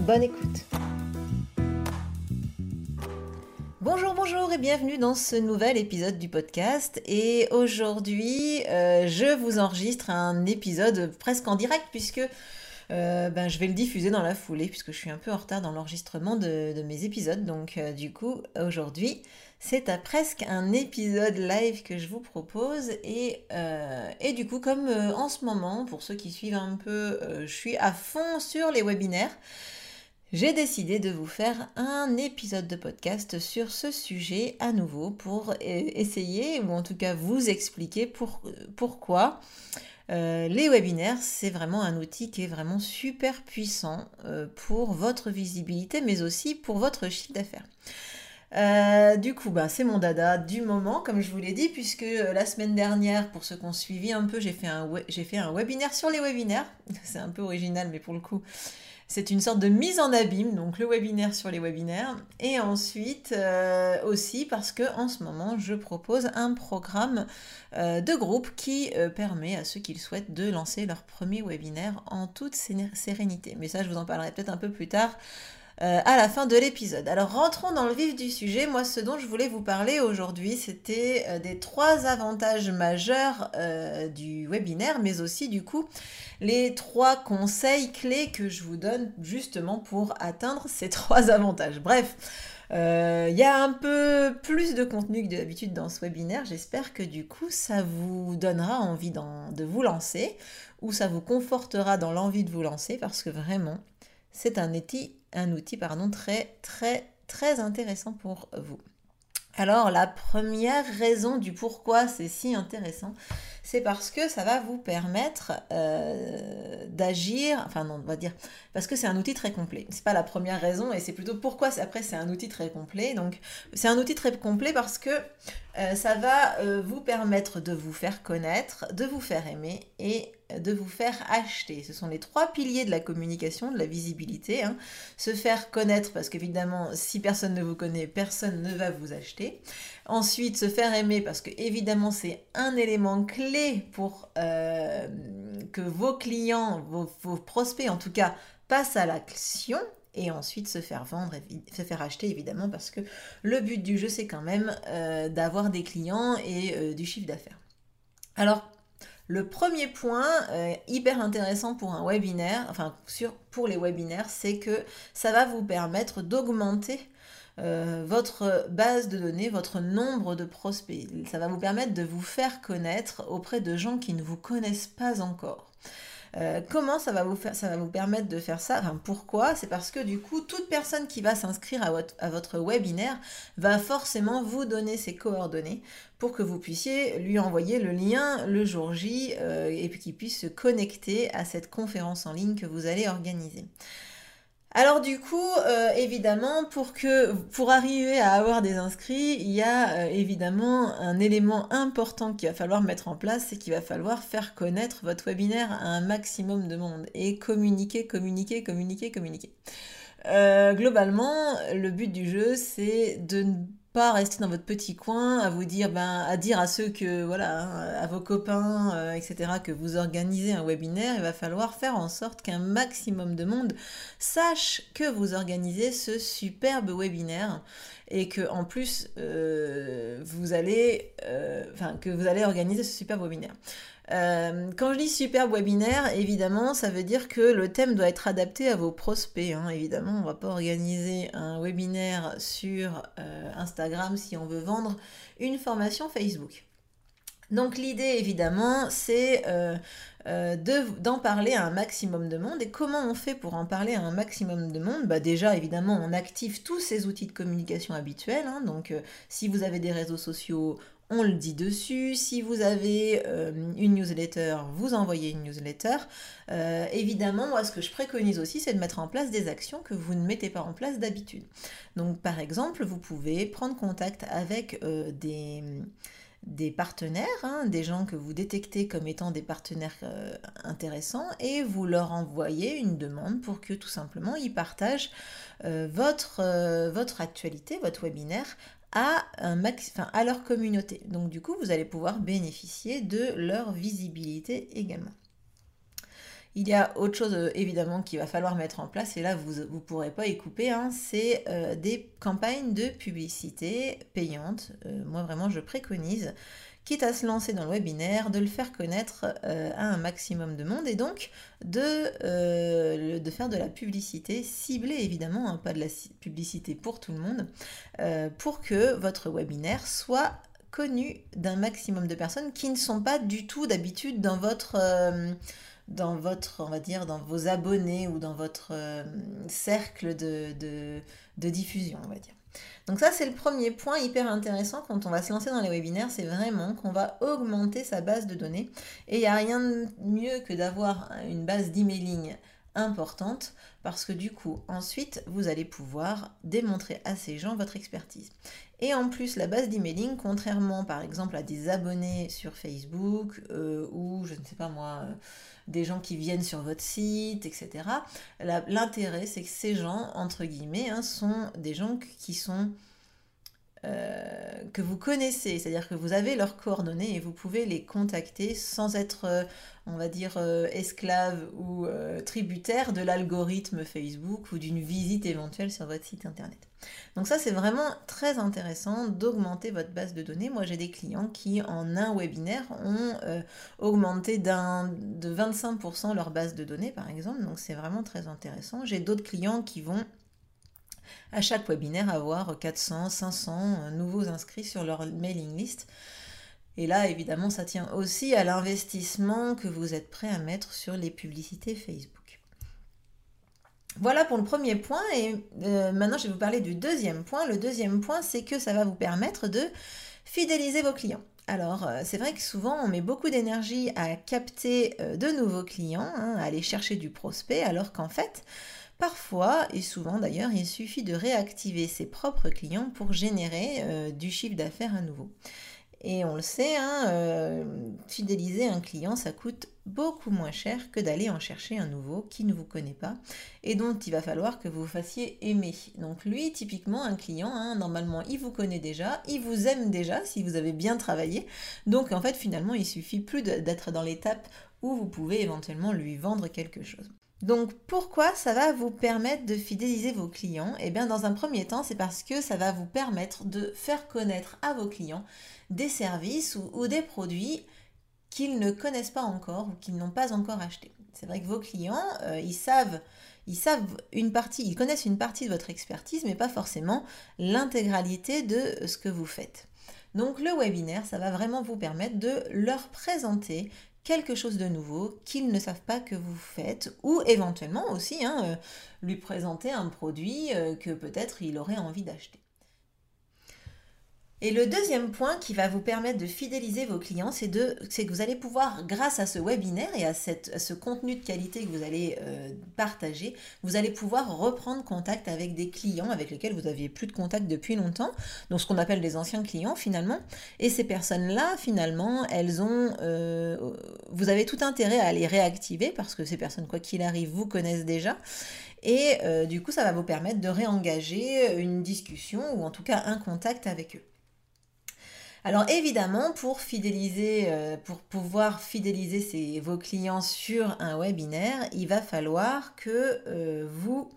Bonne écoute. Bonjour, bonjour et bienvenue dans ce nouvel épisode du podcast. Et aujourd'hui, euh, je vous enregistre un épisode presque en direct puisque euh, ben, je vais le diffuser dans la foulée puisque je suis un peu en retard dans l'enregistrement de, mes épisodes. Donc euh, du coup, aujourd'hui, c'est à presque un épisode live que je vous propose. Et, et du coup, comme en ce moment, pour ceux qui suivent un peu, je suis à fond sur les webinaires. J'ai décidé de vous faire un épisode de podcast sur ce sujet à nouveau pour essayer, ou en tout cas vous expliquer pour, pourquoi euh, les webinaires, c'est vraiment un outil qui est vraiment super puissant euh, pour votre visibilité, mais aussi pour votre chiffre d'affaires. Euh, du coup, bah, c'est mon dada du moment, comme je vous l'ai dit, puisque la semaine dernière, pour ceux qui ont suivi un peu, j'ai fait, fait un webinaire sur les webinaires. C'est un peu original, mais pour le coup, c'est une sorte de mise en abîme, donc le webinaire sur les webinaires. Et ensuite euh, aussi parce que en ce moment, je propose un programme euh, de groupe qui euh, permet à ceux qui le souhaitent de lancer leur premier webinaire en toute sérénité. Mais ça, je vous en parlerai peut-être un peu plus tard. À la fin de l'épisode. Alors rentrons dans le vif du sujet. Moi, ce dont je voulais vous parler aujourd'hui, c'était des trois avantages majeurs du webinaire, mais aussi du coup les trois conseils clés que je vous donne justement pour atteindre ces trois avantages. Bref, euh, il y a un peu plus de contenu que d'habitude dans ce webinaire. J'espère que du coup, ça vous donnera envie de vous lancer ou ça vous confortera dans l'envie de vous lancer parce que vraiment, c'est un outil, un outil pardon, très, très, très intéressant pour vous. Alors, la première raison du pourquoi c'est si intéressant, c'est parce que ça va vous permettre euh, d'agir, enfin non, on va dire, parce que c'est un outil très complet. C'est pas la première raison et c'est plutôt pourquoi après c'est un outil très complet. Donc c'est un outil très complet parce que euh, ça va euh, vous permettre de vous faire connaître, de vous faire aimer et de vous faire acheter. Ce sont les trois piliers de la communication, de la visibilité. Hein. Se faire connaître, parce qu'évidemment, si personne ne vous connaît, personne ne va vous acheter. Ensuite, se faire aimer, parce que évidemment, c'est un élément clé pour euh, que vos clients, vos, prospects en tout cas, passent à l'action et ensuite se faire vendre, se faire acheter évidemment parce que le but du jeu c'est quand même euh, d'avoir des clients et euh, du chiffre d'affaires. Alors le premier point hyper intéressant pour un webinaire, enfin pour les webinaires, c'est que ça va vous permettre d'augmenter euh, votre base de données, votre nombre de prospects. Ça va vous permettre de vous faire connaître auprès de gens qui ne vous connaissent pas encore. Euh, comment ça va vous faire, ça va vous permettre de faire ça? Pourquoi? C'est parce que du coup, toute personne qui va s'inscrire à votre, webinaire va forcément vous donner ses coordonnées pour que vous puissiez lui envoyer le lien le jour J euh, et qu'il puisse se connecter à cette conférence en ligne que vous allez organiser. Alors du coup, euh, évidemment, pour que pour arriver à avoir des inscrits, il y a euh, évidemment un élément important qu'il va falloir mettre en place, c'est qu'il va falloir faire connaître votre webinaire à un maximum de monde et communiquer, communiquer, communiquer, communiquer. Euh, globalement, le but du jeu, c'est de pas rester dans votre petit coin à vous dire ben à dire à ceux que voilà hein, à vos copains euh, etc que vous organisez un webinaire il va falloir faire en sorte qu'un maximum de monde sache que vous organisez ce superbe webinaire et que en plus euh, vous allez euh, que vous allez organiser ce superbe webinaire euh, quand je dis superbe webinaire, évidemment, ça veut dire que le thème doit être adapté à vos prospects. Hein. Évidemment, on va pas organiser un webinaire sur Instagram si on veut vendre une formation Facebook. Donc l'idée évidemment c'est euh, euh, d'en parler à un maximum de monde. Et comment on fait pour en parler à un maximum de monde? Bah Déjà évidemment on active tous ces outils de communication habituels. Hein. donc euh, si vous avez des réseaux sociaux, on le dit dessus. Si vous avez une newsletter, vous envoyez une newsletter. évidemment, moi, ce que je préconise aussi, c'est de mettre en place des actions que vous ne mettez pas en place d'habitude. Donc, par exemple, vous pouvez prendre contact avec des des partenaires, hein, des gens que vous détectez comme étant des partenaires euh, intéressants, et vous leur envoyez une demande pour que tout simplement ils partagent euh, votre, euh, votre actualité, votre webinaire à, un max, à leur communauté. Donc du coup, vous allez pouvoir bénéficier de leur visibilité également. Il y a autre chose euh, évidemment qu'il va falloir mettre en place, et là vous ne pourrez pas y couper, hein, c'est euh, des campagnes de publicité payantes. Euh, moi vraiment je préconise, quitte à se lancer dans le webinaire, de le faire connaître à un maximum de monde et donc de, de faire de la publicité ciblée évidemment, hein, pas de la publicité pour tout le monde, pour que votre webinaire soit connu d'un maximum de personnes qui ne sont pas du tout d'habitude dans votre dans votre, on va dire, dans vos abonnés ou dans votre euh, cercle de, de, diffusion, on va dire. Donc ça, c'est le premier point hyper intéressant quand on va se lancer dans les webinaires, c'est vraiment qu'on va augmenter sa base de données. Et il n'y a rien de mieux que d'avoir une base d'emailing importante parce que du coup, ensuite, vous allez pouvoir démontrer à ces gens votre expertise. Et en plus, la base d'emailing, contrairement par exemple à des abonnés sur Facebook euh, ou je ne sais pas moi, euh, des gens qui viennent sur votre site, etc. L'intérêt, c'est que ces gens, entre guillemets, hein, sont des gens qui sont euh, que vous connaissez, c'est-à-dire que vous avez leurs coordonnées et vous pouvez les contacter sans être, euh, on va dire, euh, esclave ou tributaire de l'algorithme Facebook ou d'une visite éventuelle sur votre site internet. Donc ça, c'est vraiment très intéressant d'augmenter votre base de données. Moi, j'ai des clients qui, en un webinaire, ont augmenté de 25% leur base de données, par exemple. Donc c'est vraiment très intéressant. J'ai d'autres clients qui vont à chaque webinaire avoir 400, 500 euh, nouveaux inscrits sur leur mailing list. Et là, évidemment, ça tient aussi à l'investissement que vous êtes prêt à mettre sur les publicités Facebook. Voilà pour le premier point et euh, maintenant je vais vous parler du deuxième point. Le deuxième point, c'est que ça va vous permettre de fidéliser vos clients. Alors, euh, c'est vrai que souvent, on met beaucoup d'énergie à capter de nouveaux clients, hein, à aller chercher du prospect, alors qu'en fait, Parfois, et souvent d'ailleurs, il suffit de réactiver ses propres clients pour générer euh, du chiffre d'affaires à nouveau. Et on le sait, hein, euh, fidéliser un client, ça coûte beaucoup moins cher que d'aller en chercher un nouveau qui ne vous connaît pas et dont il va falloir que vous fassiez aimer. Donc lui, typiquement, un client, hein, normalement, il vous connaît déjà, il vous aime déjà si vous avez bien travaillé. Donc en fait, finalement, il suffit plus d'être dans l'étape où vous pouvez éventuellement lui vendre quelque chose. Donc pourquoi ça va vous permettre de fidéliser vos clients? Eh bien dans un premier temps, c'est parce que ça va vous permettre de faire connaître à vos clients des services ou, des produits qu'ils ne connaissent pas encore ou qu'ils n'ont pas encore achetés. C'est vrai que vos clients, euh, ils savent ils savent une partie, ils connaissent une partie de votre expertise, mais pas forcément l'intégralité de ce que vous faites. Donc le webinaire, ça va vraiment vous permettre de leur présenter quelque chose de nouveau qu'ils ne savent pas que vous faites, ou éventuellement aussi hein, euh, lui présenter un produit euh, que peut-être il aurait envie d'acheter. Et le deuxième point qui va vous permettre de fidéliser vos clients, c'est que vous allez pouvoir, grâce à ce webinaire et à, ce contenu de qualité que vous allez euh, partager, vous allez pouvoir reprendre contact avec des clients avec lesquels vous n'aviez plus de contact depuis longtemps, donc ce qu'on appelle des anciens clients finalement. Et ces personnes-là, finalement, elles ont, euh, vous avez tout intérêt à les réactiver parce que ces personnes, quoi qu'il arrive, vous connaissent déjà. Et euh, du coup, ça va vous permettre de réengager une discussion ou en tout cas un contact avec eux. Alors évidemment, pour fidéliser, euh, pour pouvoir fidéliser vos clients sur un webinaire, il va falloir que euh, vous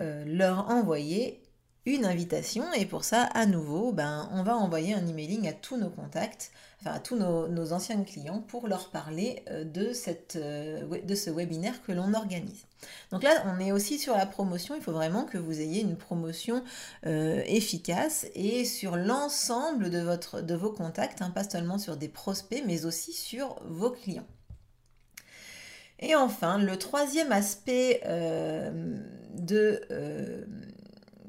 euh, leur envoyez une invitation. Et pour ça, à nouveau, ben, on va envoyer un emailing à tous nos contacts, à tous nos, anciens clients pour leur parler euh, de, cette, euh, de ce webinaire que l'on organise. Donc là, on est aussi sur la promotion. Il faut vraiment que vous ayez une promotion euh, efficace et sur l'ensemble de, votre, de vos contacts, hein, pas seulement sur des prospects, mais aussi sur vos clients. Et enfin, le troisième aspect de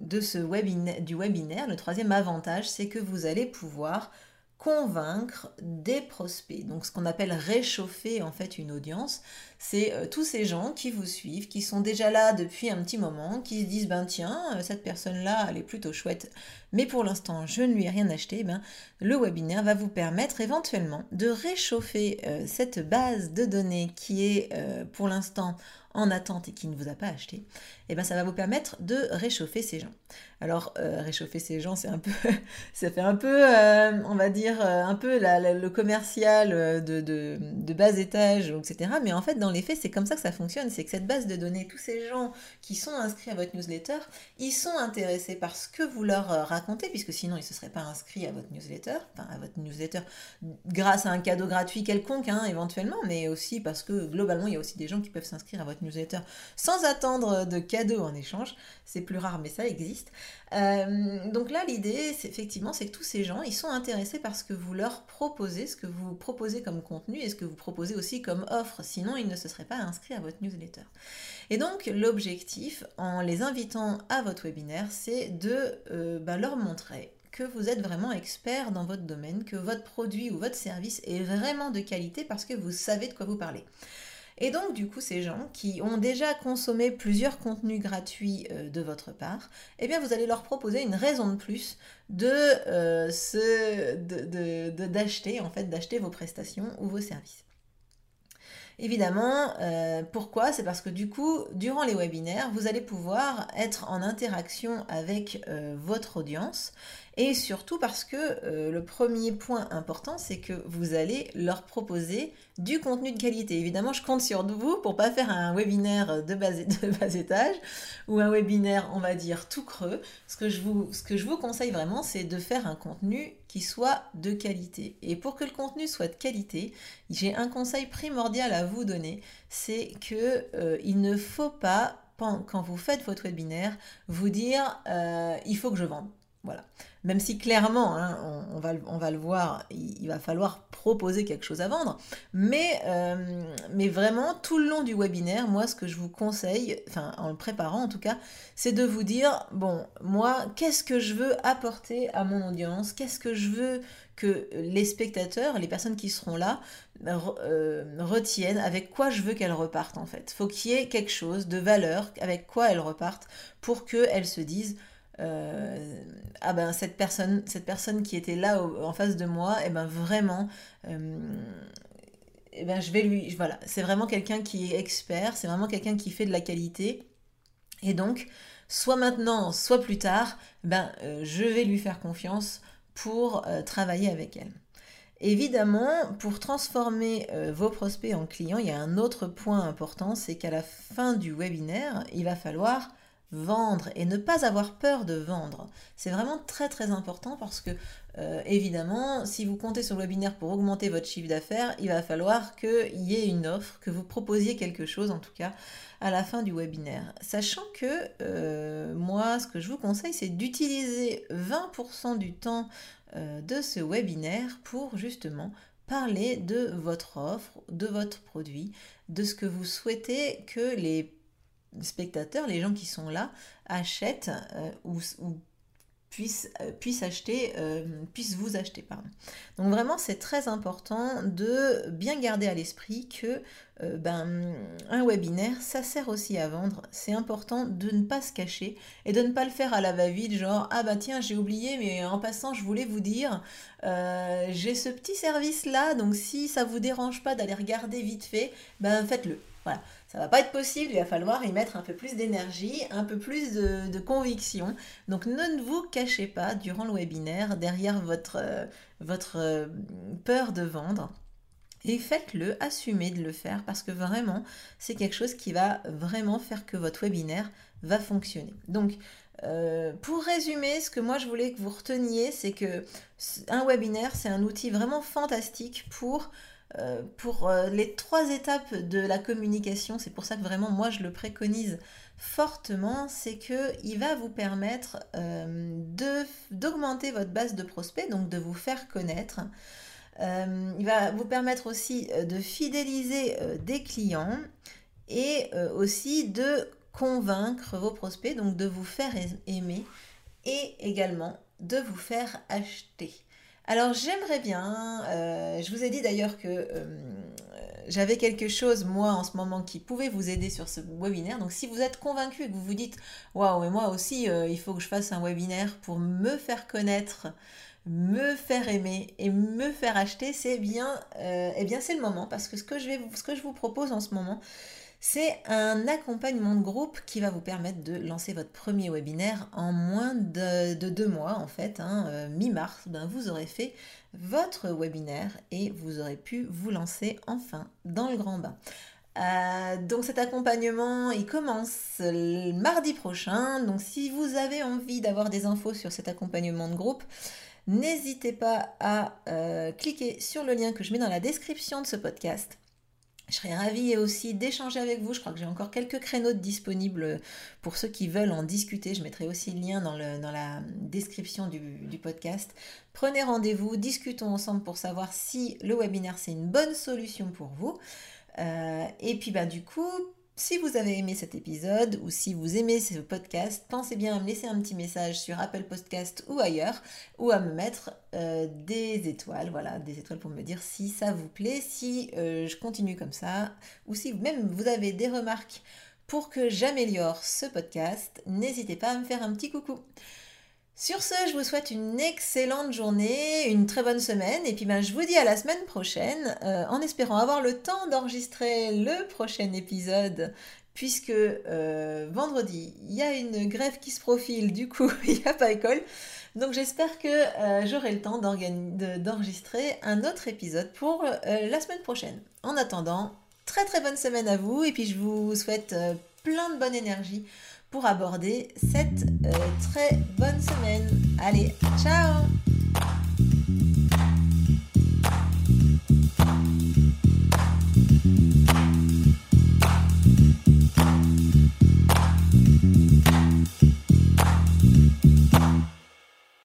de ce webinaire, du webinaire, le troisième avantage, c'est que vous allez pouvoir convaincre des prospects. Donc ce qu'on appelle réchauffer en fait une audience, c'est euh, tous ces gens qui vous suivent, qui sont déjà là depuis un petit moment, qui se disent ben tiens, euh, cette personne-là, elle est plutôt chouette, mais pour l'instant je ne lui ai rien acheté, ben, le webinaire va vous permettre éventuellement de réchauffer euh, cette base de données qui est pour l'instant en attente et qui ne vous a pas acheté, et eh ben ça va vous permettre de réchauffer ces gens. Alors réchauffer ces gens, c'est un peu, ça fait un peu, on va dire un peu le commercial de, bas étage, etc. Mais en fait dans les faits, c'est comme ça que ça fonctionne. C'est que cette base de données, tous ces gens qui sont inscrits à votre newsletter, ils sont intéressés par ce que vous leur euh, racontez, puisque sinon ils ne se seraient pas inscrits à votre newsletter, enfin à votre newsletter grâce à un cadeau gratuit quelconque, hein, éventuellement, mais aussi parce que globalement, il y a aussi des gens qui peuvent s'inscrire à votre newsletter sans attendre de cadeaux en échange. C'est plus rare, mais ça existe. Euh, donc là, l'idée, c'est effectivement, c'est que tous ces gens, ils sont intéressés par ce que vous leur proposez, ce que vous proposez comme contenu et ce que vous proposez aussi comme offre. Sinon, ils ne se seraient pas inscrits à votre newsletter. Et donc, l'objectif, en les invitant à votre webinaire, c'est de euh, bah, leur montrer que vous êtes vraiment expert dans votre domaine, que votre produit ou votre service est vraiment de qualité parce que vous savez de quoi vous parlez. Et donc, du coup, ces gens qui ont déjà consommé plusieurs contenus gratuits euh, de votre part, eh bien, vous allez leur proposer une raison de plus de euh, d'acheter, en fait, d'acheter vos prestations ou vos services. Évidemment, euh, pourquoi? C'est parce que du coup, durant les webinaires, vous allez pouvoir être en interaction avec votre audience et surtout parce que euh, le premier point important, c'est que vous allez leur proposer du contenu de qualité. Évidemment, je compte sur vous pour pas faire un webinaire de bas, de bas étage ou un webinaire, on va dire, tout creux. Ce que je vous, ce que je vous conseille vraiment, c'est de faire un contenu qui soit de qualité. Et pour que le contenu soit de qualité, j'ai un conseil primordial à vous donner, c'est que euh, il ne faut pas quand vous faites votre webinaire, vous dire euh, il faut que je vende. Voilà. Même si clairement, hein, on, va, le voir, il, va falloir proposer quelque chose à vendre. Mais, euh, mais vraiment, tout le long du webinaire, moi, ce que je vous conseille, enfin en le préparant en tout cas, c'est de vous dire, bon, moi, qu'est-ce que je veux apporter à mon audience? Qu'est-ce que je veux que les spectateurs, les personnes qui seront là, euh, retiennent? Avec quoi je veux qu'elles repartent en fait? Faut qu'il y ait quelque chose de valeur avec quoi elles repartent pour qu'elles se disent euh, ah ben cette personne, cette personne qui était là en face de moi, et eh ben vraiment, euh, eh ben je vais lui, voilà, c'est vraiment quelqu'un qui est expert, c'est vraiment quelqu'un qui fait de la qualité, et donc soit maintenant, soit plus tard, ben euh, je vais lui faire confiance pour travailler avec elle. Évidemment, pour transformer vos prospects en clients, il y a un autre point important, c'est qu'à la fin du webinaire, il va falloir vendre et ne pas avoir peur de vendre. C'est vraiment très très important parce que euh, évidemment, si vous comptez sur le webinaire pour augmenter votre chiffre d'affaires, il va falloir qu'il y ait une offre, que vous proposiez quelque chose en tout cas à la fin du webinaire. Sachant que euh, moi, ce que je vous conseille, c'est d'utiliser 20% du temps euh, de ce webinaire pour justement parler de votre offre, de votre produit, de ce que vous souhaitez que les spectateurs, les gens qui sont là, achètent euh, ou, puissent, euh, puissent, acheter, euh, puissent vous acheter. Pardon. Donc vraiment, c'est très important de bien garder à l'esprit que ben, un webinaire, ça sert aussi à vendre. C'est important de ne pas se cacher et de ne pas le faire à la va-vite, genre ah bah tiens j'ai oublié, mais en passant je voulais vous dire j'ai ce petit service là, donc si ça vous dérange pas d'aller regarder vite fait, ben faites-le. Voilà. Ça va pas être possible, il va falloir y mettre un peu plus d'énergie, un peu plus de, conviction. Donc ne vous cachez pas durant le webinaire derrière votre, euh, votre euh, peur de vendre. Et faites-le, assumez de le faire parce que vraiment, c'est quelque chose qui va vraiment faire que votre webinaire va fonctionner. Donc, pour résumer, ce que moi je voulais que vous reteniez, c'est que un webinaire, c'est un outil vraiment fantastique pour euh, pour euh, les trois étapes de la communication, c'est pour ça que vraiment moi je le préconise fortement, c'est que il va vous permettre euh, d'augmenter votre base de prospects, donc de vous faire connaître. il va vous permettre aussi de fidéliser des clients et aussi de convaincre vos prospects, donc de vous faire aimer et également de vous faire acheter. Alors j'aimerais bien, euh, je vous ai dit d'ailleurs que euh, j'avais quelque chose moi en ce moment qui pouvait vous aider sur ce webinaire. Donc si vous êtes convaincu et que vous vous dites waouh et moi aussi euh, il faut que je fasse un webinaire pour me faire connaître, me faire aimer et me faire acheter, c'est bien, eh bien c'est le moment parce que ce que je vais, ce que je vous propose en ce moment, c'est un accompagnement de groupe qui va vous permettre de lancer votre premier webinaire en moins de, deux mois, en fait. Hein, euh, mi-mars, ben, vous aurez fait votre webinaire et vous aurez pu vous lancer enfin dans le grand bain. Euh, donc cet accompagnement, il commence mardi prochain. Donc si vous avez envie d'avoir des infos sur cet accompagnement de groupe, n'hésitez pas à euh, cliquer sur le lien que je mets dans la description de ce podcast. Je serais ravie aussi d'échanger avec vous. Je crois que j'ai encore quelques créneaux disponibles pour ceux qui veulent en discuter. Je mettrai aussi le lien dans, la description du, podcast. Prenez rendez-vous, discutons ensemble pour savoir si le webinaire c'est une bonne solution pour vous. Euh, et puis bah, du coup, si vous avez aimé cet épisode ou si vous aimez ce podcast, pensez bien à me laisser un petit message sur Apple Podcast ou ailleurs ou à me mettre euh, des étoiles, voilà, des étoiles pour me dire si ça vous plaît, si euh, je continue comme ça ou si même vous avez des remarques pour que j'améliore ce podcast, n'hésitez pas à me faire un petit coucou. Sur ce, je vous souhaite une excellente journée, une très bonne semaine, et puis ben, je vous dis à la semaine prochaine, euh, en espérant avoir le temps d'enregistrer le prochain épisode, puisque euh, vendredi, il y a une grève qui se profile, du coup, il n'y a pas école. Donc j'espère que euh, j'aurai le temps d'enregistrer un autre épisode pour la semaine prochaine. En attendant, très très bonne semaine à vous, et puis je vous souhaite plein de bonne énergie pour aborder cette euh, très bonne semaine. Allez, ciao